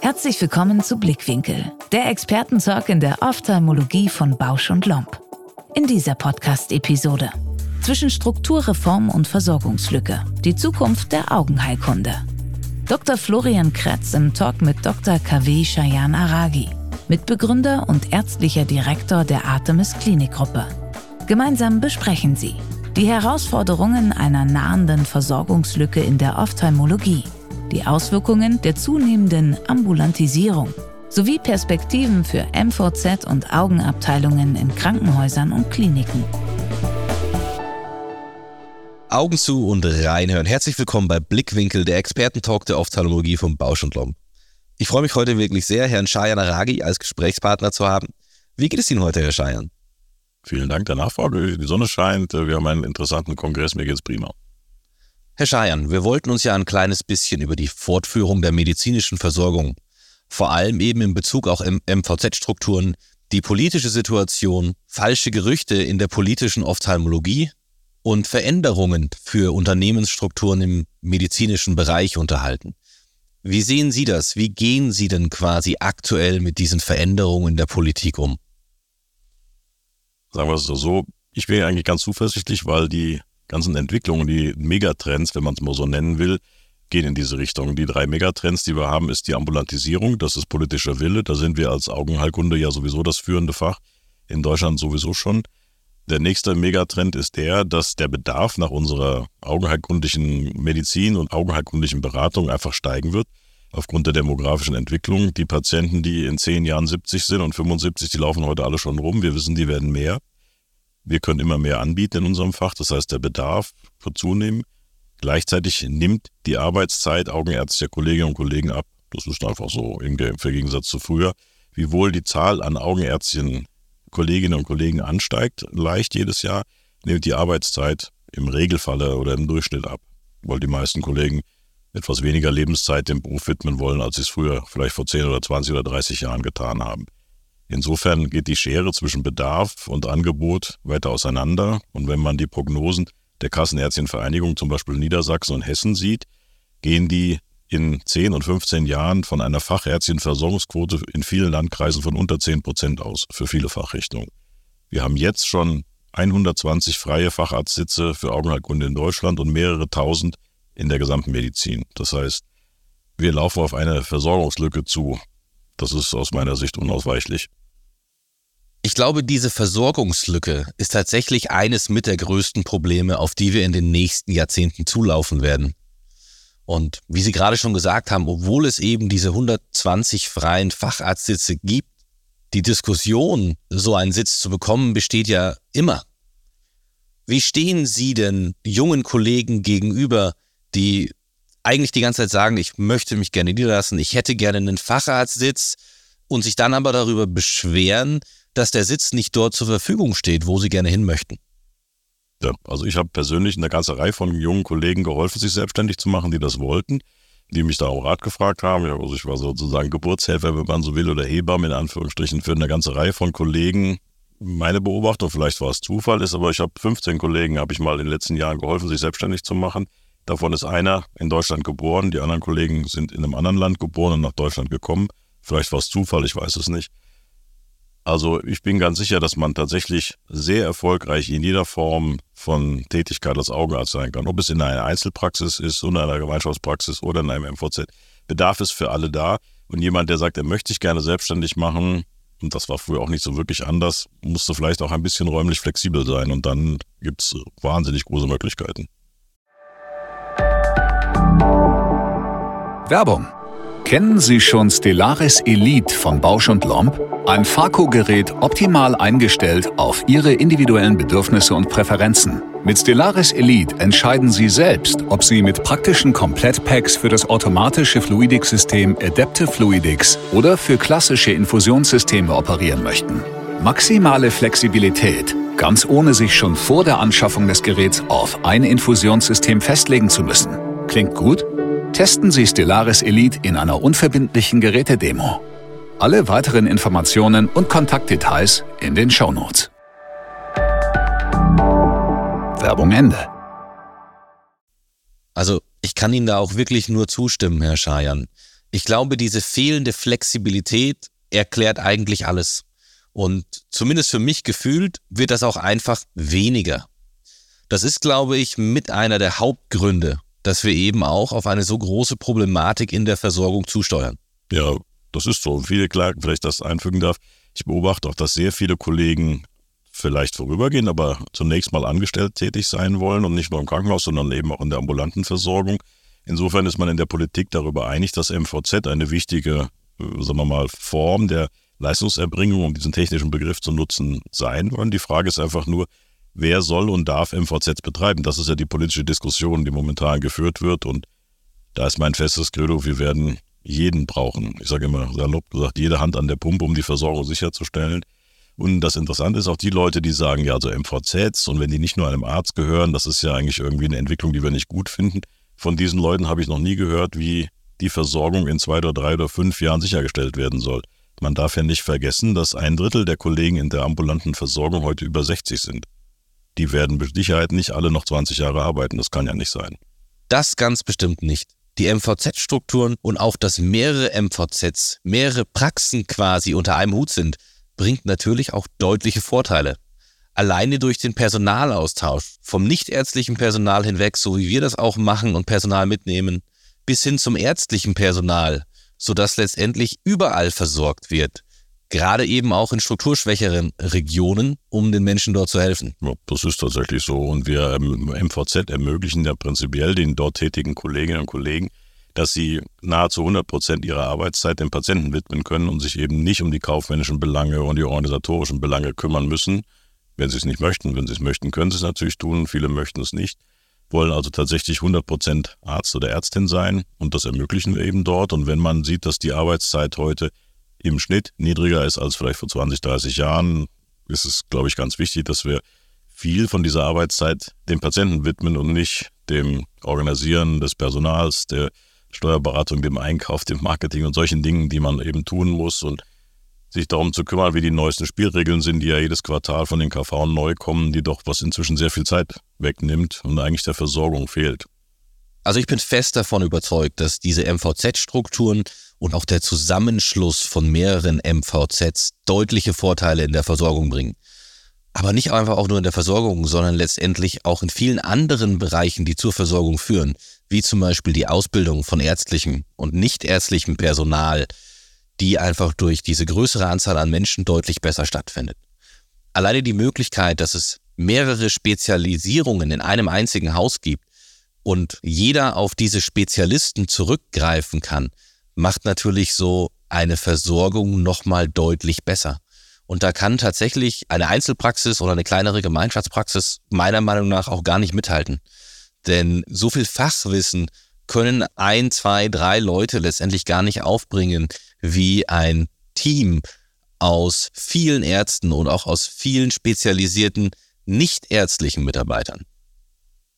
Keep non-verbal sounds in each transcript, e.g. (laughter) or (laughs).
Herzlich willkommen zu Blickwinkel, der Expertentalk in der Ophthalmologie von Bausch und Lomb. In dieser Podcast-Episode zwischen Strukturreform und Versorgungslücke, die Zukunft der Augenheilkunde. Dr. Florian Kretz im Talk mit Dr. KW Shayan Aragi, Mitbegründer und ärztlicher Direktor der Artemis Klinikgruppe. Gemeinsam besprechen sie die Herausforderungen einer nahenden Versorgungslücke in der Ophthalmologie – die Auswirkungen der zunehmenden Ambulantisierung sowie Perspektiven für MVZ und Augenabteilungen in Krankenhäusern und Kliniken. Augen zu und reinhören. Herzlich willkommen bei Blickwinkel, der Expertentalk der Ophthalmologie von Bausch und Lomb. Ich freue mich heute wirklich sehr, Herrn Shayan Aragi als Gesprächspartner zu haben. Wie geht es Ihnen heute, Herr Shayan? Vielen Dank der Nachfrage. Die Sonne scheint. Wir haben einen interessanten Kongress. Mir geht es prima. Herr Scheiern, wir wollten uns ja ein kleines bisschen über die Fortführung der medizinischen Versorgung, vor allem eben in Bezug auch MVZ-Strukturen, die politische Situation, falsche Gerüchte in der politischen Ophthalmologie und Veränderungen für Unternehmensstrukturen im medizinischen Bereich unterhalten. Wie sehen Sie das? Wie gehen Sie denn quasi aktuell mit diesen Veränderungen in der Politik um? Sagen wir es so, ich wäre eigentlich ganz zuversichtlich, weil die ganzen Entwicklungen, die Megatrends, wenn man es mal so nennen will, gehen in diese Richtung. Die drei Megatrends, die wir haben, ist die Ambulantisierung, das ist politischer Wille. Da sind wir als Augenheilkunde ja sowieso das führende Fach, in Deutschland sowieso schon. Der nächste Megatrend ist der, dass der Bedarf nach unserer augenheilkundlichen Medizin und augenheilkundlichen Beratung einfach steigen wird. Aufgrund der demografischen Entwicklung. Die Patienten, die in zehn Jahren 70 sind und 75, die laufen heute alle schon rum. Wir wissen, die werden mehr. Wir können immer mehr anbieten in unserem Fach, das heißt, der Bedarf wird zunehmen. Gleichzeitig nimmt die Arbeitszeit augenärztlicher Kolleginnen und Kollegen ab. Das ist einfach so im Gegensatz zu früher. Wiewohl die Zahl an augenärztlichen Kolleginnen und Kollegen ansteigt, leicht jedes Jahr, nimmt die Arbeitszeit im Regelfalle oder im Durchschnitt ab, weil die meisten Kollegen etwas weniger Lebenszeit dem Beruf widmen wollen, als sie es früher vielleicht vor 10 oder 20 oder 30 Jahren getan haben. Insofern geht die Schere zwischen Bedarf und Angebot weiter auseinander. Und wenn man die Prognosen der Kassenärztchenvereinigung, zum Beispiel Niedersachsen und Hessen sieht, gehen die in 10 und 15 Jahren von einer Fachärztchenversorgungsquote in vielen Landkreisen von unter 10 Prozent aus für viele Fachrichtungen. Wir haben jetzt schon 120 freie Facharztsitze für Augenheilkunde in Deutschland und mehrere tausend in der gesamten Medizin. Das heißt, wir laufen auf eine Versorgungslücke zu. Das ist aus meiner Sicht unausweichlich. Ich glaube, diese Versorgungslücke ist tatsächlich eines mit der größten Probleme, auf die wir in den nächsten Jahrzehnten zulaufen werden. Und wie Sie gerade schon gesagt haben, obwohl es eben diese 120 freien Facharztsitze gibt, die Diskussion, so einen Sitz zu bekommen, besteht ja immer. Wie stehen Sie denn jungen Kollegen gegenüber, die eigentlich die ganze Zeit sagen, ich möchte mich gerne niederlassen, ich hätte gerne einen Facharztsitz und sich dann aber darüber beschweren, dass der Sitz nicht dort zur Verfügung steht, wo sie gerne hin möchten. Ja, also ich habe persönlich eine ganze Reihe von jungen Kollegen geholfen, sich selbstständig zu machen, die das wollten, die mich da auch Rat gefragt haben. Also ich war sozusagen Geburtshelfer, wenn man so will, oder Hebamme in Anführungsstrichen für eine ganze Reihe von Kollegen. Meine Beobachtung, vielleicht war es Zufall, ist aber, ich habe 15 Kollegen, habe ich mal in den letzten Jahren geholfen, sich selbstständig zu machen. Davon ist einer in Deutschland geboren, die anderen Kollegen sind in einem anderen Land geboren und nach Deutschland gekommen. Vielleicht war es Zufall, ich weiß es nicht. Also ich bin ganz sicher, dass man tatsächlich sehr erfolgreich in jeder Form von Tätigkeit als Augenarzt sein kann. Ob es in einer Einzelpraxis ist, in einer Gemeinschaftspraxis oder in einem MVZ. Bedarf ist für alle da. Und jemand, der sagt, er möchte sich gerne selbstständig machen, und das war früher auch nicht so wirklich anders, musste vielleicht auch ein bisschen räumlich flexibel sein. Und dann gibt es wahnsinnig große Möglichkeiten. Werbung. Kennen Sie schon Stellaris Elite von Bausch und Lomb? Ein Farco-Gerät optimal eingestellt auf Ihre individuellen Bedürfnisse und Präferenzen. Mit Stellaris Elite entscheiden Sie selbst, ob Sie mit praktischen Komplettpacks für das automatische Fluidics-System Adaptive Fluidics oder für klassische Infusionssysteme operieren möchten. Maximale Flexibilität, ganz ohne sich schon vor der Anschaffung des Geräts auf ein Infusionssystem festlegen zu müssen. Klingt gut? Testen Sie Stellaris Elite in einer unverbindlichen Gerätedemo. Alle weiteren Informationen und Kontaktdetails in den Shownotes. Werbung Ende. Also ich kann Ihnen da auch wirklich nur zustimmen, Herr Schajan. Ich glaube, diese fehlende Flexibilität erklärt eigentlich alles. Und zumindest für mich gefühlt wird das auch einfach weniger. Das ist, glaube ich, mit einer der Hauptgründe, dass wir eben auch auf eine so große Problematik in der Versorgung zusteuern. Ja, das ist so. Viele Klagen, vielleicht das einfügen darf. Ich beobachte auch, dass sehr viele Kollegen vielleicht vorübergehen, aber zunächst mal angestellt tätig sein wollen und nicht nur im Krankenhaus, sondern eben auch in der ambulanten Versorgung. Insofern ist man in der Politik darüber einig, dass MVZ eine wichtige, äh, sagen wir mal, Form der Leistungserbringung, um diesen technischen Begriff zu nutzen, sein wollen. Die Frage ist einfach nur, wer soll und darf MVZ betreiben? Das ist ja die politische Diskussion, die momentan geführt wird. Und da ist mein festes Credo, wir werden jeden brauchen. Ich sage immer salopp gesagt, jede Hand an der Pumpe, um die Versorgung sicherzustellen. Und das Interessante ist auch die Leute, die sagen, ja, also MVZs und wenn die nicht nur einem Arzt gehören, das ist ja eigentlich irgendwie eine Entwicklung, die wir nicht gut finden. Von diesen Leuten habe ich noch nie gehört, wie die Versorgung in zwei oder drei oder fünf Jahren sichergestellt werden soll. Man darf ja nicht vergessen, dass ein Drittel der Kollegen in der ambulanten Versorgung heute über 60 sind. Die werden mit Sicherheit nicht alle noch 20 Jahre arbeiten, das kann ja nicht sein. Das ganz bestimmt nicht. Die MVZ-Strukturen und auch, dass mehrere MVZs, mehrere Praxen quasi unter einem Hut sind, bringt natürlich auch deutliche Vorteile. Alleine durch den Personalaustausch vom nichtärztlichen Personal hinweg, so wie wir das auch machen und Personal mitnehmen, bis hin zum ärztlichen Personal, sodass letztendlich überall versorgt wird. Gerade eben auch in strukturschwächeren Regionen, um den Menschen dort zu helfen. Ja, das ist tatsächlich so. Und wir im MVZ ermöglichen ja prinzipiell den dort tätigen Kolleginnen und Kollegen, dass sie nahezu 100 Prozent ihrer Arbeitszeit dem Patienten widmen können und sich eben nicht um die kaufmännischen Belange und die organisatorischen Belange kümmern müssen, wenn sie es nicht möchten. Wenn sie es möchten, können sie es natürlich tun. Viele möchten es nicht. Wollen also tatsächlich 100 Prozent Arzt oder Ärztin sein und das ermöglichen wir eben dort. Und wenn man sieht, dass die Arbeitszeit heute im Schnitt niedriger ist als vielleicht vor 20, 30 Jahren, ist es, glaube ich, ganz wichtig, dass wir viel von dieser Arbeitszeit dem Patienten widmen und nicht dem Organisieren des Personals, der Steuerberatung, dem Einkauf, dem Marketing und solchen Dingen, die man eben tun muss und sich darum zu kümmern, wie die neuesten Spielregeln sind, die ja jedes Quartal von den KV neu kommen, die doch was inzwischen sehr viel Zeit wegnimmt und eigentlich der Versorgung fehlt. Also ich bin fest davon überzeugt, dass diese MVZ-Strukturen und auch der Zusammenschluss von mehreren MVZs deutliche Vorteile in der Versorgung bringen. Aber nicht einfach auch nur in der Versorgung, sondern letztendlich auch in vielen anderen Bereichen, die zur Versorgung führen wie zum Beispiel die Ausbildung von ärztlichem und nichtärztlichem Personal, die einfach durch diese größere Anzahl an Menschen deutlich besser stattfindet. Alleine die Möglichkeit, dass es mehrere Spezialisierungen in einem einzigen Haus gibt und jeder auf diese Spezialisten zurückgreifen kann, macht natürlich so eine Versorgung nochmal deutlich besser. Und da kann tatsächlich eine Einzelpraxis oder eine kleinere Gemeinschaftspraxis meiner Meinung nach auch gar nicht mithalten. Denn so viel Fachwissen können ein, zwei, drei Leute letztendlich gar nicht aufbringen, wie ein Team aus vielen Ärzten und auch aus vielen spezialisierten nichtärztlichen Mitarbeitern.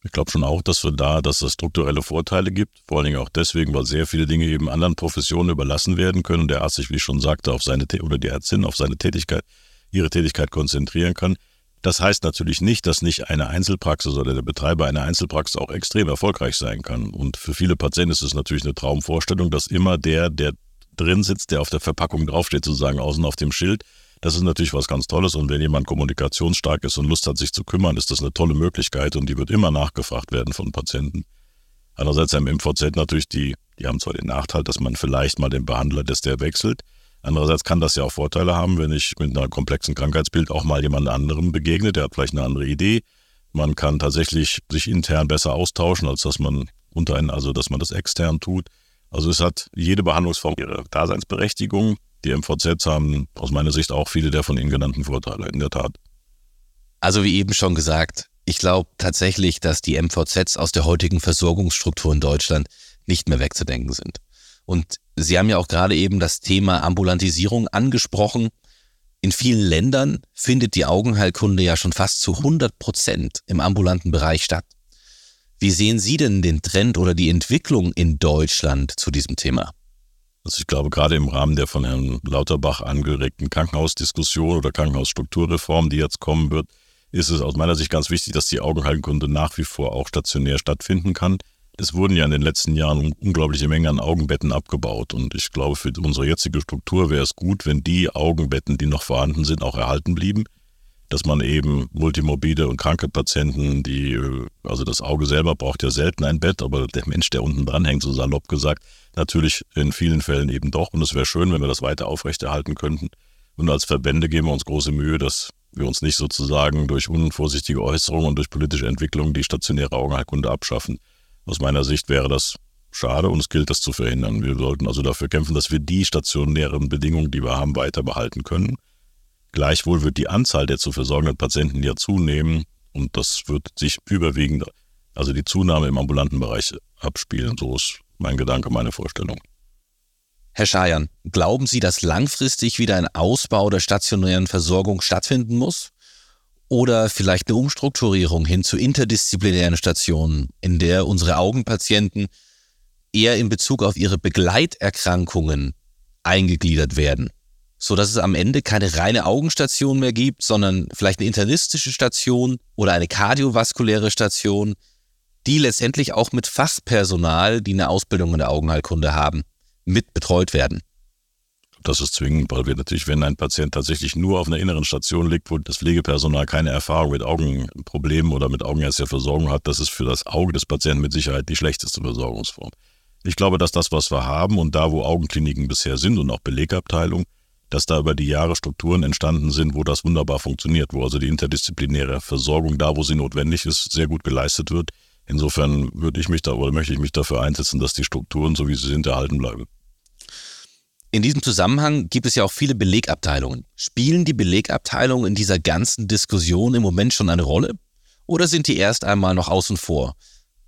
Ich glaube schon auch, dass wir da, dass es strukturelle Vorteile gibt. Vor allen Dingen auch deswegen, weil sehr viele Dinge eben anderen Professionen überlassen werden können und der Arzt sich, wie ich schon sagte, auf seine oder die Ärztin auf seine Tätigkeit, ihre Tätigkeit konzentrieren kann. Das heißt natürlich nicht, dass nicht eine Einzelpraxis oder der Betreiber einer Einzelpraxis auch extrem erfolgreich sein kann. Und für viele Patienten ist es natürlich eine Traumvorstellung, dass immer der, der drin sitzt, der auf der Verpackung draufsteht, sozusagen außen auf dem Schild, das ist natürlich was ganz Tolles und wenn jemand kommunikationsstark ist und Lust hat, sich zu kümmern, ist das eine tolle Möglichkeit und die wird immer nachgefragt werden von Patienten. Andererseits haben MVZ natürlich die, die haben zwar den Nachteil, dass man vielleicht mal den Behandler, dass der wechselt, Andererseits kann das ja auch Vorteile haben, wenn ich mit einer komplexen Krankheitsbild auch mal jemand anderem begegne, der hat vielleicht eine andere Idee. Man kann tatsächlich sich intern besser austauschen, als dass man unter einen, also dass man das extern tut. Also es hat jede Behandlungsform ihre Daseinsberechtigung. Die MVZs haben aus meiner Sicht auch viele der von Ihnen genannten Vorteile, in der Tat. Also wie eben schon gesagt, ich glaube tatsächlich, dass die MVZs aus der heutigen Versorgungsstruktur in Deutschland nicht mehr wegzudenken sind. Und Sie haben ja auch gerade eben das Thema Ambulantisierung angesprochen. In vielen Ländern findet die Augenheilkunde ja schon fast zu 100 Prozent im ambulanten Bereich statt. Wie sehen Sie denn den Trend oder die Entwicklung in Deutschland zu diesem Thema? Also ich glaube, gerade im Rahmen der von Herrn Lauterbach angeregten Krankenhausdiskussion oder Krankenhausstrukturreform, die jetzt kommen wird, ist es aus meiner Sicht ganz wichtig, dass die Augenheilkunde nach wie vor auch stationär stattfinden kann. Es wurden ja in den letzten Jahren unglaubliche Mengen an Augenbetten abgebaut und ich glaube, für unsere jetzige Struktur wäre es gut, wenn die Augenbetten, die noch vorhanden sind, auch erhalten blieben dass man eben multimorbide und kranke Patienten, die, also das Auge selber braucht ja selten ein Bett, aber der Mensch, der unten dran hängt, so salopp gesagt, natürlich in vielen Fällen eben doch. Und es wäre schön, wenn wir das weiter aufrechterhalten könnten. Und als Verbände geben wir uns große Mühe, dass wir uns nicht sozusagen durch unvorsichtige Äußerungen und durch politische Entwicklungen die stationäre Augenheilkunde abschaffen. Aus meiner Sicht wäre das schade und es gilt, das zu verhindern. Wir sollten also dafür kämpfen, dass wir die stationären Bedingungen, die wir haben, weiter behalten können. Gleichwohl wird die Anzahl der zu versorgenden Patienten ja zunehmen und das wird sich überwiegend, also die Zunahme im ambulanten Bereich abspielen. So ist mein Gedanke, meine Vorstellung. Herr Schajern, glauben Sie, dass langfristig wieder ein Ausbau der stationären Versorgung stattfinden muss? Oder vielleicht eine Umstrukturierung hin zu interdisziplinären Stationen, in der unsere Augenpatienten eher in Bezug auf ihre Begleiterkrankungen eingegliedert werden? So dass es am Ende keine reine Augenstation mehr gibt, sondern vielleicht eine internistische Station oder eine kardiovaskuläre Station, die letztendlich auch mit Fachpersonal, die eine Ausbildung in der Augenheilkunde haben, mit betreut werden. Das ist zwingend, weil wir natürlich, wenn ein Patient tatsächlich nur auf einer inneren Station liegt, wo das Pflegepersonal keine Erfahrung mit Augenproblemen oder mit augenärztlicher Versorgung hat, das ist für das Auge des Patienten mit Sicherheit die schlechteste Versorgungsform. Ich glaube, dass das, was wir haben und da, wo Augenkliniken bisher sind und auch Belegabteilungen, dass da über die Jahre Strukturen entstanden sind, wo das wunderbar funktioniert, wo also die interdisziplinäre Versorgung da, wo sie notwendig ist, sehr gut geleistet wird. Insofern würde ich mich da oder möchte ich mich dafür einsetzen, dass die Strukturen, so wie sie sind, erhalten bleiben. In diesem Zusammenhang gibt es ja auch viele Belegabteilungen. Spielen die Belegabteilungen in dieser ganzen Diskussion im Moment schon eine Rolle? Oder sind die erst einmal noch außen vor?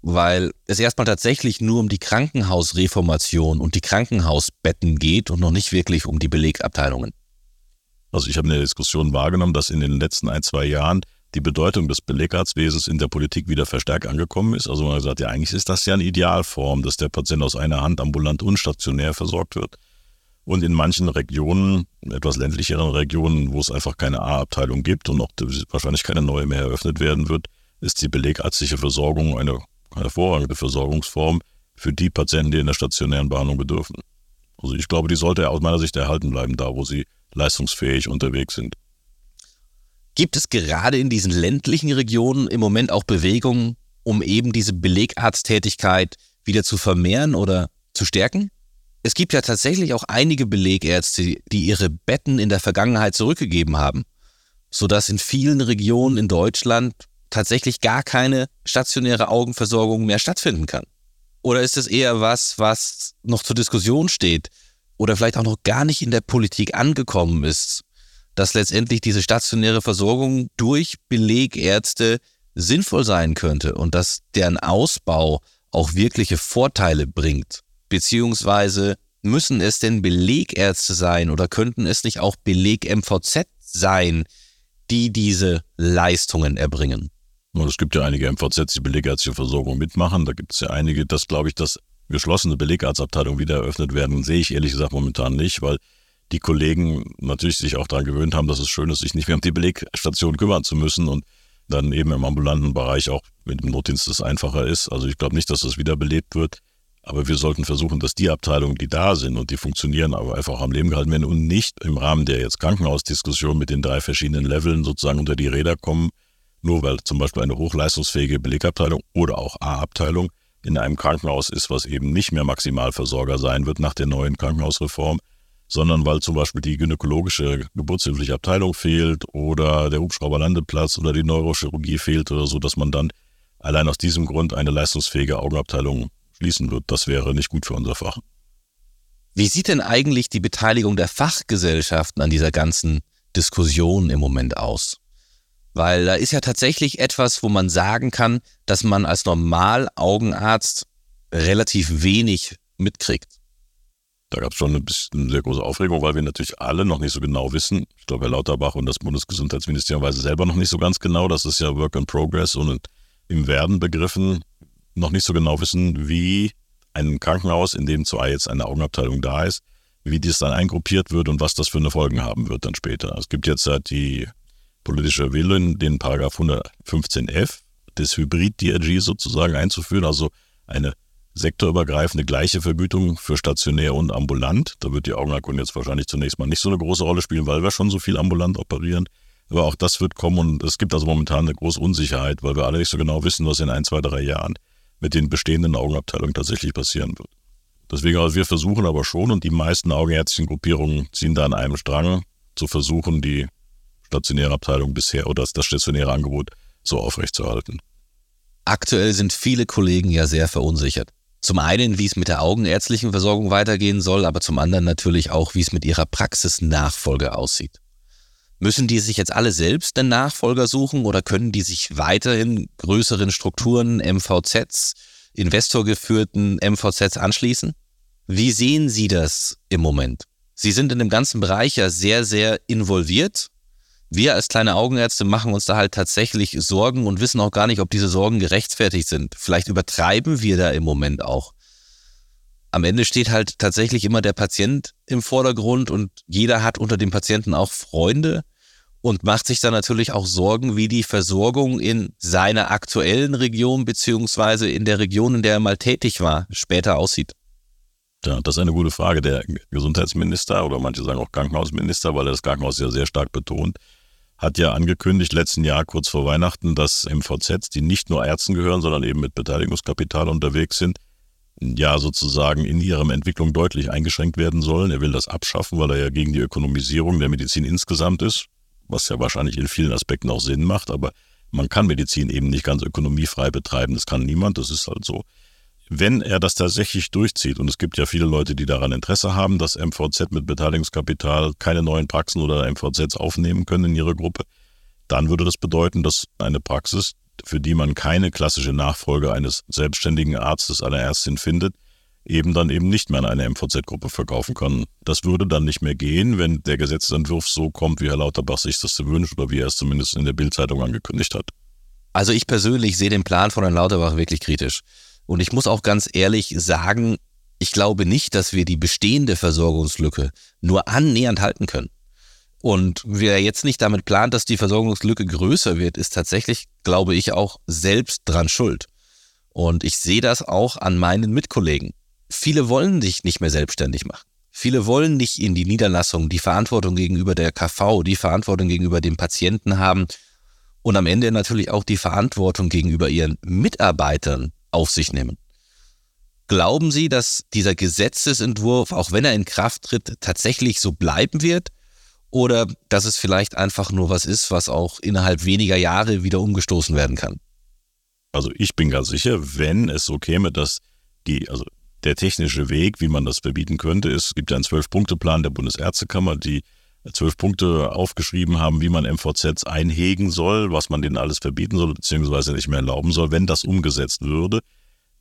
Weil es erstmal tatsächlich nur um die Krankenhausreformation und die Krankenhausbetten geht und noch nicht wirklich um die Belegabteilungen. Also ich habe in der Diskussion wahrgenommen, dass in den letzten ein, zwei Jahren die Bedeutung des Belegarztwesens in der Politik wieder verstärkt angekommen ist. Also man hat gesagt, ja, eigentlich ist das ja eine Idealform, dass der Patient aus einer Hand ambulant und stationär versorgt wird. Und in manchen Regionen, etwas ländlicheren Regionen, wo es einfach keine A-Abteilung gibt und auch wahrscheinlich keine neue mehr eröffnet werden wird, ist die belegarztliche Versorgung eine hervorragende Versorgungsform für die Patienten, die in der stationären Behandlung bedürfen. Also ich glaube, die sollte aus meiner Sicht erhalten bleiben, da wo sie leistungsfähig unterwegs sind. Gibt es gerade in diesen ländlichen Regionen im Moment auch Bewegungen, um eben diese Belegarzttätigkeit wieder zu vermehren oder zu stärken? Es gibt ja tatsächlich auch einige Belegärzte, die ihre Betten in der Vergangenheit zurückgegeben haben, sodass in vielen Regionen in Deutschland tatsächlich gar keine stationäre Augenversorgung mehr stattfinden kann? Oder ist es eher was, was noch zur Diskussion steht oder vielleicht auch noch gar nicht in der Politik angekommen ist, dass letztendlich diese stationäre Versorgung durch Belegärzte sinnvoll sein könnte und dass deren Ausbau auch wirkliche Vorteile bringt? Beziehungsweise müssen es denn Belegärzte sein oder könnten es nicht auch Beleg-MVZ sein, die diese Leistungen erbringen? Und es gibt ja einige MVZs, die belegärztliche Versorgung mitmachen. Da gibt es ja einige, das glaube ich, dass geschlossene Belegarztabteilungen wieder eröffnet werden, sehe ich ehrlich gesagt momentan nicht, weil die Kollegen natürlich sich auch daran gewöhnt haben, dass es schön ist, sich nicht mehr um die Belegstation kümmern zu müssen und dann eben im ambulanten Bereich auch mit dem Notdienst das einfacher ist. Also ich glaube nicht, dass das wiederbelebt wird. Aber wir sollten versuchen, dass die Abteilungen, die da sind und die funktionieren, aber einfach am Leben gehalten werden und nicht im Rahmen der jetzt Krankenhausdiskussion mit den drei verschiedenen Leveln sozusagen unter die Räder kommen, nur weil zum Beispiel eine hochleistungsfähige Belegabteilung oder auch A-Abteilung in einem Krankenhaus ist, was eben nicht mehr Maximalversorger sein wird nach der neuen Krankenhausreform, sondern weil zum Beispiel die gynäkologische geburtshilfliche Abteilung fehlt oder der Hubschrauberlandeplatz oder die Neurochirurgie fehlt oder so, dass man dann allein aus diesem Grund eine leistungsfähige Augenabteilung schließen wird. Das wäre nicht gut für unser Fach. Wie sieht denn eigentlich die Beteiligung der Fachgesellschaften an dieser ganzen Diskussion im Moment aus? Weil da ist ja tatsächlich etwas, wo man sagen kann, dass man als Normal-Augenarzt relativ wenig mitkriegt. Da gab es schon ein bisschen sehr große Aufregung, weil wir natürlich alle noch nicht so genau wissen. Ich glaube, Herr Lauterbach und das Bundesgesundheitsministerium weiß selber noch nicht so ganz genau. Das ist ja Work in Progress und im Werden begriffen noch nicht so genau wissen, wie ein Krankenhaus, in dem zwar jetzt eine Augenabteilung da ist, wie dies dann eingruppiert wird und was das für eine Folgen haben wird dann später. Es gibt jetzt halt die politischer Wille, den Paragraph 115f des Hybrid-DRG sozusagen einzuführen, also eine sektorübergreifende gleiche Vergütung für stationär und ambulant. Da wird die Augenerkunde jetzt wahrscheinlich zunächst mal nicht so eine große Rolle spielen, weil wir schon so viel ambulant operieren. Aber auch das wird kommen und es gibt also momentan eine große Unsicherheit, weil wir alle nicht so genau wissen, was in ein, zwei, drei Jahren mit den bestehenden Augenabteilungen tatsächlich passieren wird. Deswegen, also wir versuchen aber schon und die meisten augenärztlichen Gruppierungen ziehen da an einem Strang, zu versuchen, die stationäre Abteilung bisher oder das stationäre Angebot so aufrechtzuerhalten. Aktuell sind viele Kollegen ja sehr verunsichert. Zum einen, wie es mit der augenärztlichen Versorgung weitergehen soll, aber zum anderen natürlich auch, wie es mit ihrer Praxisnachfolge aussieht. Müssen die sich jetzt alle selbst den Nachfolger suchen oder können die sich weiterhin größeren Strukturen, MVZs, investorgeführten MVZs anschließen? Wie sehen Sie das im Moment? Sie sind in dem ganzen Bereich ja sehr, sehr involviert. Wir als kleine Augenärzte machen uns da halt tatsächlich Sorgen und wissen auch gar nicht, ob diese Sorgen gerechtfertigt sind. Vielleicht übertreiben wir da im Moment auch. Am Ende steht halt tatsächlich immer der Patient im Vordergrund und jeder hat unter dem Patienten auch Freunde und macht sich dann natürlich auch Sorgen, wie die Versorgung in seiner aktuellen Region beziehungsweise in der Region, in der er mal tätig war, später aussieht. Ja, das ist eine gute Frage. Der Gesundheitsminister oder manche sagen auch Krankenhausminister, weil er das Krankenhaus ja sehr stark betont, hat ja angekündigt, letzten Jahr kurz vor Weihnachten, dass MVZs, die nicht nur Ärzten gehören, sondern eben mit Beteiligungskapital unterwegs sind, ja sozusagen in ihrem Entwicklung deutlich eingeschränkt werden sollen. Er will das abschaffen, weil er ja gegen die Ökonomisierung der Medizin insgesamt ist was ja wahrscheinlich in vielen Aspekten auch Sinn macht, aber man kann Medizin eben nicht ganz ökonomiefrei betreiben. Das kann niemand, das ist halt so. Wenn er das tatsächlich durchzieht, und es gibt ja viele Leute, die daran Interesse haben, dass MVZ mit Beteiligungskapital keine neuen Praxen oder MVZs aufnehmen können in ihre Gruppe, dann würde das bedeuten, dass eine Praxis, für die man keine klassische Nachfolge eines selbstständigen Arztes, einer Ärztin findet, eben dann eben nicht mehr an eine MVZ-Gruppe verkaufen kann. Das würde dann nicht mehr gehen, wenn der Gesetzentwurf so kommt, wie Herr Lauterbach sich das wünscht oder wie er es zumindest in der Bildzeitung angekündigt hat. Also ich persönlich sehe den Plan von Herrn Lauterbach wirklich kritisch. Und ich muss auch ganz ehrlich sagen, ich glaube nicht, dass wir die bestehende Versorgungslücke nur annähernd halten können. Und wer jetzt nicht damit plant, dass die Versorgungslücke größer wird, ist tatsächlich, glaube ich, auch selbst dran schuld. Und ich sehe das auch an meinen Mitkollegen. Viele wollen sich nicht mehr selbstständig machen. Viele wollen nicht in die Niederlassung die Verantwortung gegenüber der KV, die Verantwortung gegenüber dem Patienten haben und am Ende natürlich auch die Verantwortung gegenüber ihren Mitarbeitern auf sich nehmen. Glauben Sie, dass dieser Gesetzesentwurf, auch wenn er in Kraft tritt, tatsächlich so bleiben wird? Oder dass es vielleicht einfach nur was ist, was auch innerhalb weniger Jahre wieder umgestoßen werden kann? Also ich bin ganz sicher, wenn es so käme, dass die, also der technische Weg, wie man das verbieten könnte, ist, es gibt ja einen Zwölf-Punkte-Plan der Bundesärztekammer, die zwölf Punkte aufgeschrieben haben, wie man MVZs einhegen soll, was man denen alles verbieten soll, beziehungsweise nicht mehr erlauben soll. Wenn das umgesetzt würde,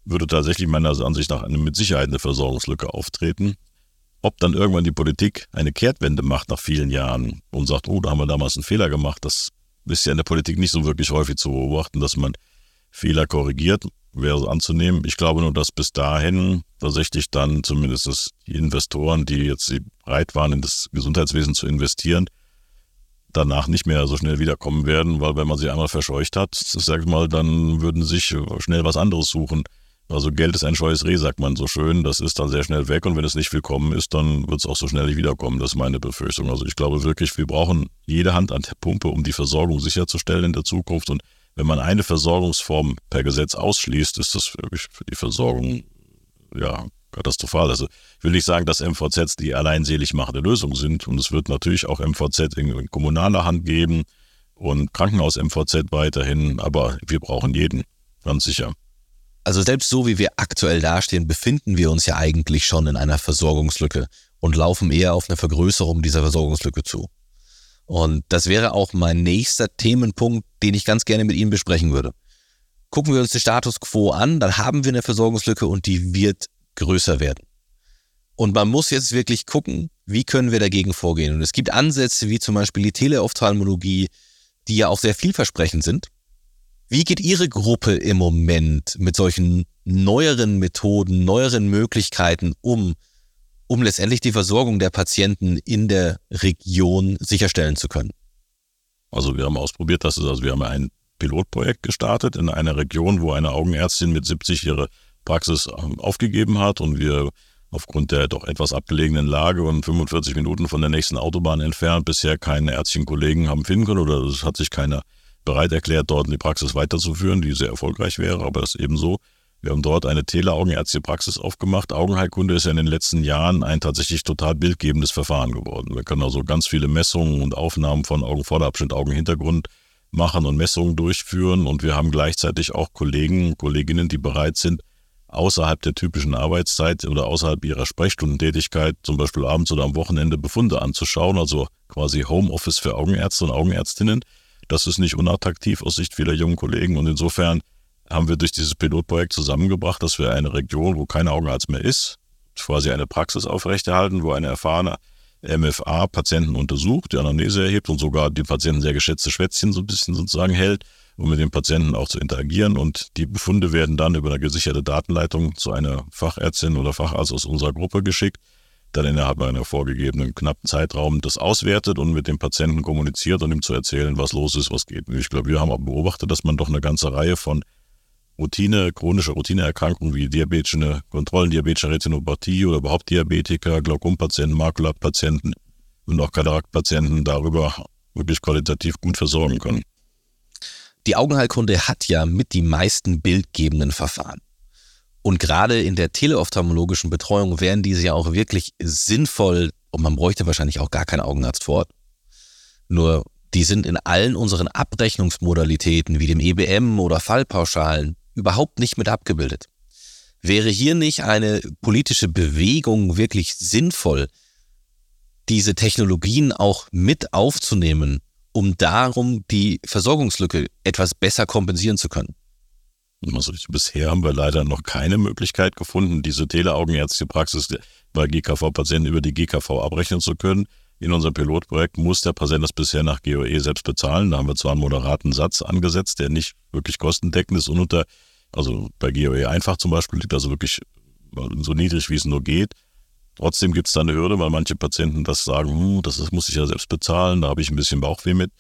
würde tatsächlich meiner Ansicht nach eine, mit Sicherheit eine Versorgungslücke auftreten. Ob dann irgendwann die Politik eine Kehrtwende macht nach vielen Jahren und sagt, oh, da haben wir damals einen Fehler gemacht, das ist ja in der Politik nicht so wirklich häufig zu beobachten, dass man Fehler korrigiert wäre anzunehmen. Ich glaube nur, dass bis dahin tatsächlich dann zumindest die Investoren, die jetzt bereit waren, in das Gesundheitswesen zu investieren, danach nicht mehr so schnell wiederkommen werden, weil wenn man sie einmal verscheucht hat, sag ich mal, dann würden sie sich schnell was anderes suchen. Also Geld ist ein scheues Reh, sagt man so schön. Das ist dann sehr schnell weg und wenn es nicht willkommen ist, dann wird es auch so schnell nicht wiederkommen. Das ist meine Befürchtung. Also ich glaube wirklich, wir brauchen jede Hand an der Pumpe, um die Versorgung sicherzustellen in der Zukunft und wenn man eine Versorgungsform per Gesetz ausschließt, ist das wirklich für die Versorgung ja katastrophal. Also ich will nicht sagen, dass MVZs die alleinselig machende Lösung sind. Und es wird natürlich auch MVZ in kommunaler Hand geben und Krankenhaus-MVZ weiterhin. Aber wir brauchen jeden, ganz sicher. Also selbst so wie wir aktuell dastehen, befinden wir uns ja eigentlich schon in einer Versorgungslücke und laufen eher auf eine Vergrößerung dieser Versorgungslücke zu. Und das wäre auch mein nächster Themenpunkt, den ich ganz gerne mit Ihnen besprechen würde. Gucken wir uns den Status quo an, dann haben wir eine Versorgungslücke und die wird größer werden. Und man muss jetzt wirklich gucken, wie können wir dagegen vorgehen. Und es gibt Ansätze wie zum Beispiel die Teleophthalmologie, die ja auch sehr vielversprechend sind. Wie geht Ihre Gruppe im Moment mit solchen neueren Methoden, neueren Möglichkeiten um? Um letztendlich die Versorgung der Patienten in der Region sicherstellen zu können. Also wir haben ausprobiert, dass es, also wir haben ein Pilotprojekt gestartet in einer Region, wo eine Augenärztin mit 70 ihre Praxis ähm, aufgegeben hat und wir aufgrund der doch etwas abgelegenen Lage und 45 Minuten von der nächsten Autobahn entfernt bisher keine ärztlichen Kollegen haben finden können oder es hat sich keiner bereit erklärt, dort die Praxis weiterzuführen, die sehr erfolgreich wäre, aber das ist eben so. Wir haben dort eine teleaugenärztliche Praxis aufgemacht. Augenheilkunde ist ja in den letzten Jahren ein tatsächlich total bildgebendes Verfahren geworden. Wir können also ganz viele Messungen und Aufnahmen von Augenvorderabschnitt, Augenhintergrund machen und Messungen durchführen. Und wir haben gleichzeitig auch Kollegen, Kolleginnen, die bereit sind, außerhalb der typischen Arbeitszeit oder außerhalb ihrer Sprechstundentätigkeit, zum Beispiel abends oder am Wochenende Befunde anzuschauen, also quasi Homeoffice für Augenärzte und Augenärztinnen. Das ist nicht unattraktiv aus Sicht vieler jungen Kollegen und insofern haben wir durch dieses Pilotprojekt zusammengebracht, dass wir eine Region, wo kein Augenarzt mehr ist, quasi eine Praxis aufrechterhalten, wo eine erfahrene MFA Patienten untersucht, die Anamnese erhebt und sogar die Patienten sehr geschätzte Schwätzchen so ein bisschen sozusagen hält, um mit den Patienten auch zu interagieren. Und die Befunde werden dann über eine gesicherte Datenleitung zu einer Fachärztin oder Facharzt aus unserer Gruppe geschickt, dann innerhalb einer vorgegebenen knappen Zeitraum das auswertet und mit dem Patienten kommuniziert und ihm zu erzählen, was los ist, was geht. Ich glaube, wir haben auch beobachtet, dass man doch eine ganze Reihe von Routine, chronische Routineerkrankungen wie diabetische Kontrollen, diabetische Retinopathie oder überhaupt Diabetiker, Glaukompatienten, Makulapatienten und auch Kataraktpatienten darüber wirklich qualitativ gut versorgen können. Die Augenheilkunde hat ja mit die meisten bildgebenden Verfahren. Und gerade in der teleophthalmologischen Betreuung wären diese ja auch wirklich sinnvoll und man bräuchte wahrscheinlich auch gar keinen Augenarzt vor Ort. Nur die sind in allen unseren Abrechnungsmodalitäten wie dem EBM oder Fallpauschalen überhaupt nicht mit abgebildet. Wäre hier nicht eine politische Bewegung wirklich sinnvoll, diese Technologien auch mit aufzunehmen, um darum die Versorgungslücke etwas besser kompensieren zu können? Also bisher haben wir leider noch keine Möglichkeit gefunden, diese teleaugenärztliche Praxis bei GKV-Patienten über die GKV abrechnen zu können. In unserem Pilotprojekt muss der Patient das bisher nach GOE selbst bezahlen. Da haben wir zwar einen moderaten Satz angesetzt, der nicht wirklich kostendeckend ist und unter, also bei GOE einfach zum Beispiel liegt also wirklich so niedrig, wie es nur geht. Trotzdem gibt es da eine Hürde, weil manche Patienten das sagen, hm, das, das muss ich ja selbst bezahlen, da habe ich ein bisschen Bauchweh mit.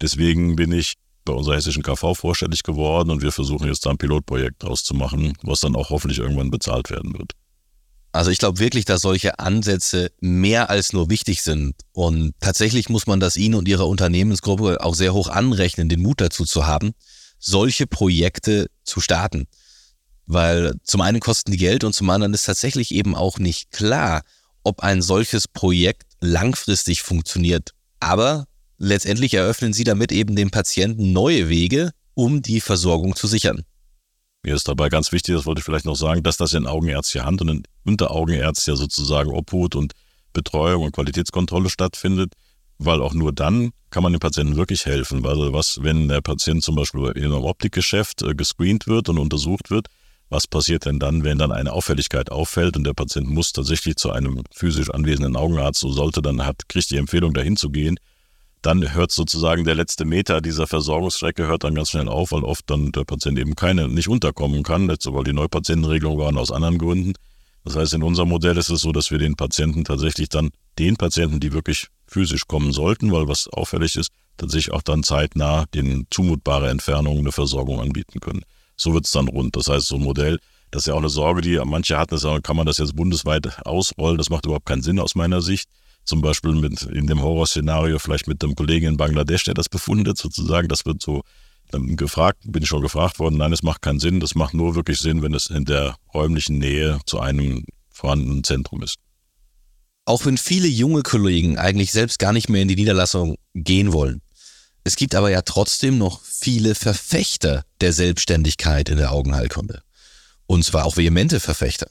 Deswegen bin ich bei unserer hessischen KV vorstellig geworden und wir versuchen jetzt da ein Pilotprojekt draus zu machen, was dann auch hoffentlich irgendwann bezahlt werden wird. Also ich glaube wirklich, dass solche Ansätze mehr als nur wichtig sind. Und tatsächlich muss man das Ihnen und Ihrer Unternehmensgruppe auch sehr hoch anrechnen, den Mut dazu zu haben, solche Projekte zu starten. Weil zum einen kosten die Geld und zum anderen ist tatsächlich eben auch nicht klar, ob ein solches Projekt langfristig funktioniert. Aber letztendlich eröffnen Sie damit eben dem Patienten neue Wege, um die Versorgung zu sichern. Mir ist dabei ganz wichtig, das wollte ich vielleicht noch sagen, dass das in augenärztlicher Hand und in unteraugenärztlicher sozusagen Obhut und Betreuung und Qualitätskontrolle stattfindet, weil auch nur dann kann man dem Patienten wirklich helfen. Weil was, wenn der Patient zum Beispiel in einem Optikgeschäft äh, gescreent wird und untersucht wird, was passiert denn dann, wenn dann eine Auffälligkeit auffällt und der Patient muss tatsächlich zu einem physisch anwesenden Augenarzt, so sollte dann hat, kriegt die Empfehlung dahin zu gehen, dann hört sozusagen der letzte Meter dieser Versorgungsstrecke hört dann ganz schnell auf, weil oft dann der Patient eben keine nicht unterkommen kann, letzte, weil die Neupatientenregelung waren aus anderen Gründen. Das heißt, in unserem Modell ist es so, dass wir den Patienten tatsächlich dann den Patienten, die wirklich physisch kommen sollten, weil was auffällig ist, tatsächlich auch dann zeitnah den zumutbare Entfernungen eine Versorgung anbieten können. So wird es dann rund. Das heißt, so ein Modell, das ist ja auch eine Sorge, die manche hatten, ist, kann man das jetzt bundesweit ausrollen? Das macht überhaupt keinen Sinn aus meiner Sicht zum Beispiel mit in dem Horrorszenario vielleicht mit dem Kollegen in Bangladesch, der das befundet sozusagen. Das wird so ähm, gefragt, bin ich schon gefragt worden. Nein, es macht keinen Sinn. Das macht nur wirklich Sinn, wenn es in der räumlichen Nähe zu einem vorhandenen Zentrum ist. Auch wenn viele junge Kollegen eigentlich selbst gar nicht mehr in die Niederlassung gehen wollen. Es gibt aber ja trotzdem noch viele Verfechter der Selbstständigkeit in der Augenheilkunde. Und zwar auch vehemente Verfechter.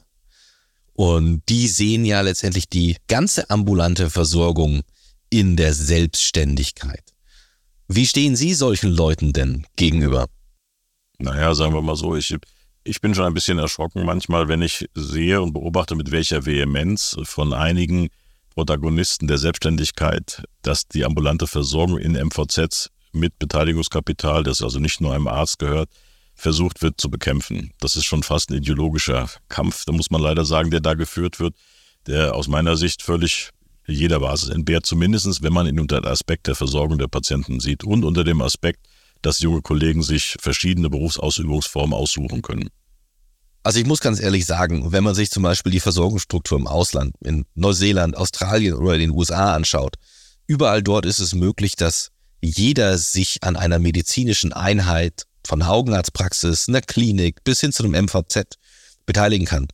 Und die sehen ja letztendlich die ganze ambulante Versorgung in der Selbstständigkeit. Wie stehen Sie solchen Leuten denn gegenüber? Naja, sagen wir mal so, ich, ich bin schon ein bisschen erschrocken manchmal, wenn ich sehe und beobachte, mit welcher Vehemenz von einigen Protagonisten der Selbstständigkeit, dass die ambulante Versorgung in MVZs mit Beteiligungskapital, das also nicht nur einem Arzt gehört, versucht wird zu bekämpfen. Das ist schon fast ein ideologischer Kampf, da muss man leider sagen, der da geführt wird, der aus meiner Sicht völlig jeder Basis entbehrt, zumindest wenn man ihn unter dem Aspekt der Versorgung der Patienten sieht und unter dem Aspekt, dass junge Kollegen sich verschiedene Berufsausübungsformen aussuchen können. Also ich muss ganz ehrlich sagen, wenn man sich zum Beispiel die Versorgungsstruktur im Ausland, in Neuseeland, Australien oder den USA anschaut, überall dort ist es möglich, dass jeder sich an einer medizinischen Einheit von Augenarztpraxis, einer Klinik bis hin zu einem MVZ beteiligen kann.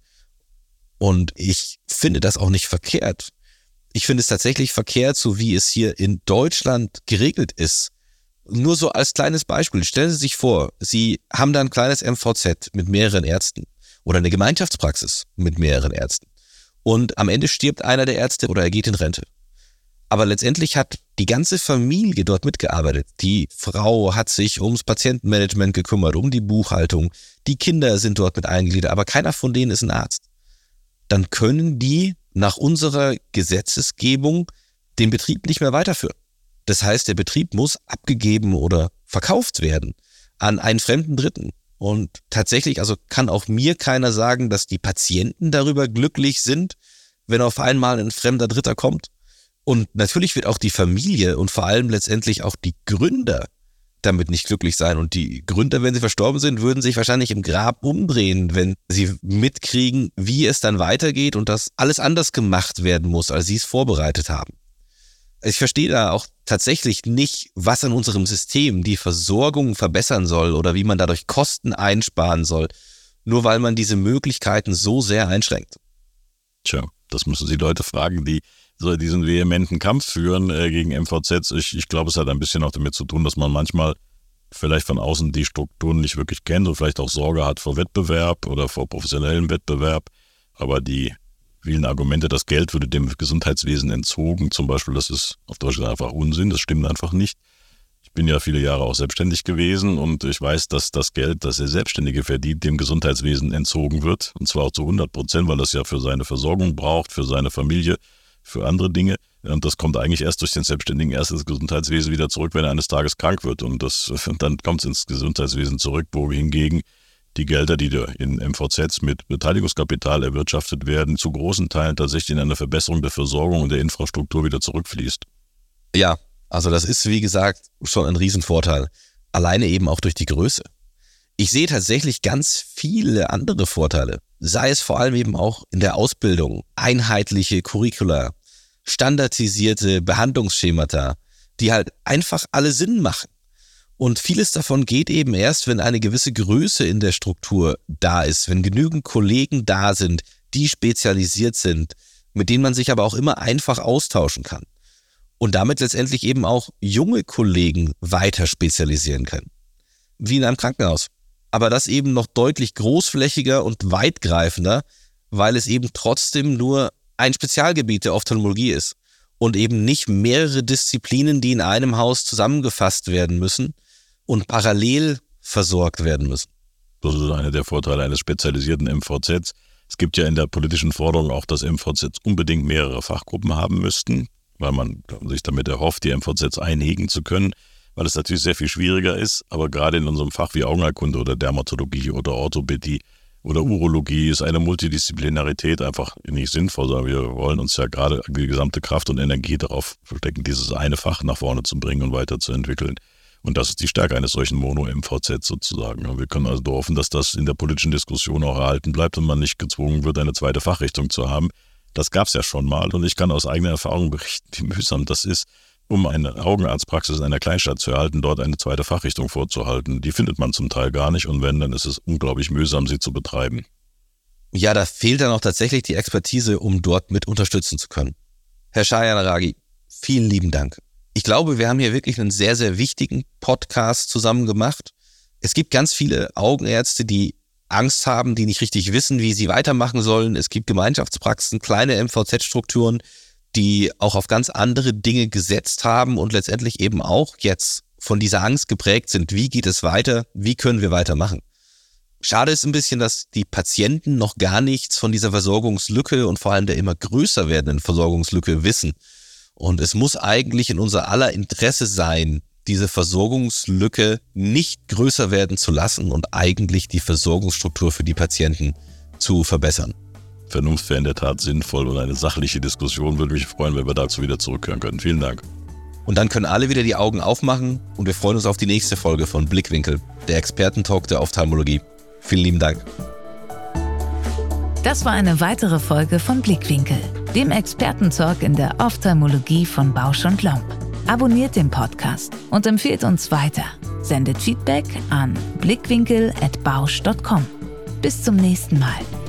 Und ich finde das auch nicht verkehrt. Ich finde es tatsächlich verkehrt, so wie es hier in Deutschland geregelt ist. Nur so als kleines Beispiel. Stellen Sie sich vor, Sie haben da ein kleines MVZ mit mehreren Ärzten oder eine Gemeinschaftspraxis mit mehreren Ärzten. Und am Ende stirbt einer der Ärzte oder er geht in Rente. Aber letztendlich hat die ganze Familie dort mitgearbeitet. Die Frau hat sich ums Patientenmanagement gekümmert, um die Buchhaltung. Die Kinder sind dort mit eingegliedert, aber keiner von denen ist ein Arzt. Dann können die nach unserer Gesetzesgebung den Betrieb nicht mehr weiterführen. Das heißt, der Betrieb muss abgegeben oder verkauft werden an einen fremden Dritten. Und tatsächlich, also kann auch mir keiner sagen, dass die Patienten darüber glücklich sind, wenn auf einmal ein fremder Dritter kommt. Und natürlich wird auch die Familie und vor allem letztendlich auch die Gründer damit nicht glücklich sein. Und die Gründer, wenn sie verstorben sind, würden sich wahrscheinlich im Grab umdrehen, wenn sie mitkriegen, wie es dann weitergeht und dass alles anders gemacht werden muss, als sie es vorbereitet haben. Ich verstehe da auch tatsächlich nicht, was an unserem System die Versorgung verbessern soll oder wie man dadurch Kosten einsparen soll, nur weil man diese Möglichkeiten so sehr einschränkt. Tja, das müssen Sie Leute fragen, die so diesen vehementen Kampf führen äh, gegen MVZs. Ich, ich glaube, es hat ein bisschen auch damit zu tun, dass man manchmal vielleicht von außen die Strukturen nicht wirklich kennt und vielleicht auch Sorge hat vor Wettbewerb oder vor professionellem Wettbewerb. Aber die vielen Argumente, das Geld würde dem Gesundheitswesen entzogen, zum Beispiel, das ist auf Deutschland einfach Unsinn, das stimmt einfach nicht. Ich bin ja viele Jahre auch selbstständig gewesen und ich weiß, dass das Geld, das der Selbstständige verdient, dem Gesundheitswesen entzogen wird. Und zwar auch zu 100 Prozent, weil das ja für seine Versorgung braucht, für seine Familie, für andere Dinge. Und das kommt eigentlich erst durch den Selbstständigen erst ins Gesundheitswesen wieder zurück, wenn er eines Tages krank wird. Und das, (laughs) dann kommt es ins Gesundheitswesen zurück, wo hingegen die Gelder, die in MVZs mit Beteiligungskapital erwirtschaftet werden, zu großen Teilen tatsächlich in eine Verbesserung der Versorgung und der Infrastruktur wieder zurückfließt. Ja, also das ist, wie gesagt, schon ein Riesenvorteil. Alleine eben auch durch die Größe. Ich sehe tatsächlich ganz viele andere Vorteile. Sei es vor allem eben auch in der Ausbildung, einheitliche Curricula, standardisierte Behandlungsschemata, die halt einfach alle Sinn machen. Und vieles davon geht eben erst, wenn eine gewisse Größe in der Struktur da ist, wenn genügend Kollegen da sind, die spezialisiert sind, mit denen man sich aber auch immer einfach austauschen kann. Und damit letztendlich eben auch junge Kollegen weiter spezialisieren können. Wie in einem Krankenhaus. Aber das eben noch deutlich großflächiger und weitgreifender, weil es eben trotzdem nur ein Spezialgebiet der Ophthalmologie ist und eben nicht mehrere Disziplinen, die in einem Haus zusammengefasst werden müssen, und parallel versorgt werden müssen. Das ist einer der Vorteile eines spezialisierten MVZs. Es gibt ja in der politischen Forderung auch, dass MVZs unbedingt mehrere Fachgruppen haben müssten, weil man sich damit erhofft, die MVZs einhegen zu können, weil es natürlich sehr viel schwieriger ist. Aber gerade in unserem Fach wie Augenerkunde oder Dermatologie oder Orthopädie oder Urologie ist eine Multidisziplinarität einfach nicht sinnvoll, sondern wir wollen uns ja gerade die gesamte Kraft und Energie darauf verstecken, dieses eine Fach nach vorne zu bringen und weiterzuentwickeln. Und das ist die Stärke eines solchen Mono-MVZ sozusagen. Wir können also hoffen, dass das in der politischen Diskussion auch erhalten bleibt und man nicht gezwungen wird, eine zweite Fachrichtung zu haben. Das gab es ja schon mal und ich kann aus eigener Erfahrung berichten, wie mühsam das ist, um eine Augenarztpraxis in einer Kleinstadt zu erhalten, dort eine zweite Fachrichtung vorzuhalten. Die findet man zum Teil gar nicht und wenn, dann ist es unglaublich mühsam, sie zu betreiben. Ja, da fehlt dann auch tatsächlich die Expertise, um dort mit unterstützen zu können. Herr Shayanaragi, vielen lieben Dank. Ich glaube, wir haben hier wirklich einen sehr, sehr wichtigen Podcast zusammen gemacht. Es gibt ganz viele Augenärzte, die Angst haben, die nicht richtig wissen, wie sie weitermachen sollen. Es gibt Gemeinschaftspraxen, kleine MVZ-Strukturen, die auch auf ganz andere Dinge gesetzt haben und letztendlich eben auch jetzt von dieser Angst geprägt sind. Wie geht es weiter? Wie können wir weitermachen? Schade ist ein bisschen, dass die Patienten noch gar nichts von dieser Versorgungslücke und vor allem der immer größer werdenden Versorgungslücke wissen. Und es muss eigentlich in unser aller Interesse sein, diese Versorgungslücke nicht größer werden zu lassen und eigentlich die Versorgungsstruktur für die Patienten zu verbessern. Vernunft wäre in der Tat sinnvoll und eine sachliche Diskussion würde mich freuen, wenn wir dazu wieder zurückkehren können. Vielen Dank. Und dann können alle wieder die Augen aufmachen und wir freuen uns auf die nächste Folge von Blickwinkel, der Expertentalk der Ophthalmologie. Vielen lieben Dank. Das war eine weitere Folge von Blickwinkel, dem Expertentalk in der Ophthalmologie von Bausch und Lomb. Abonniert den Podcast und empfiehlt uns weiter. Sendet Feedback an blickwinkel.bausch.com. Bis zum nächsten Mal.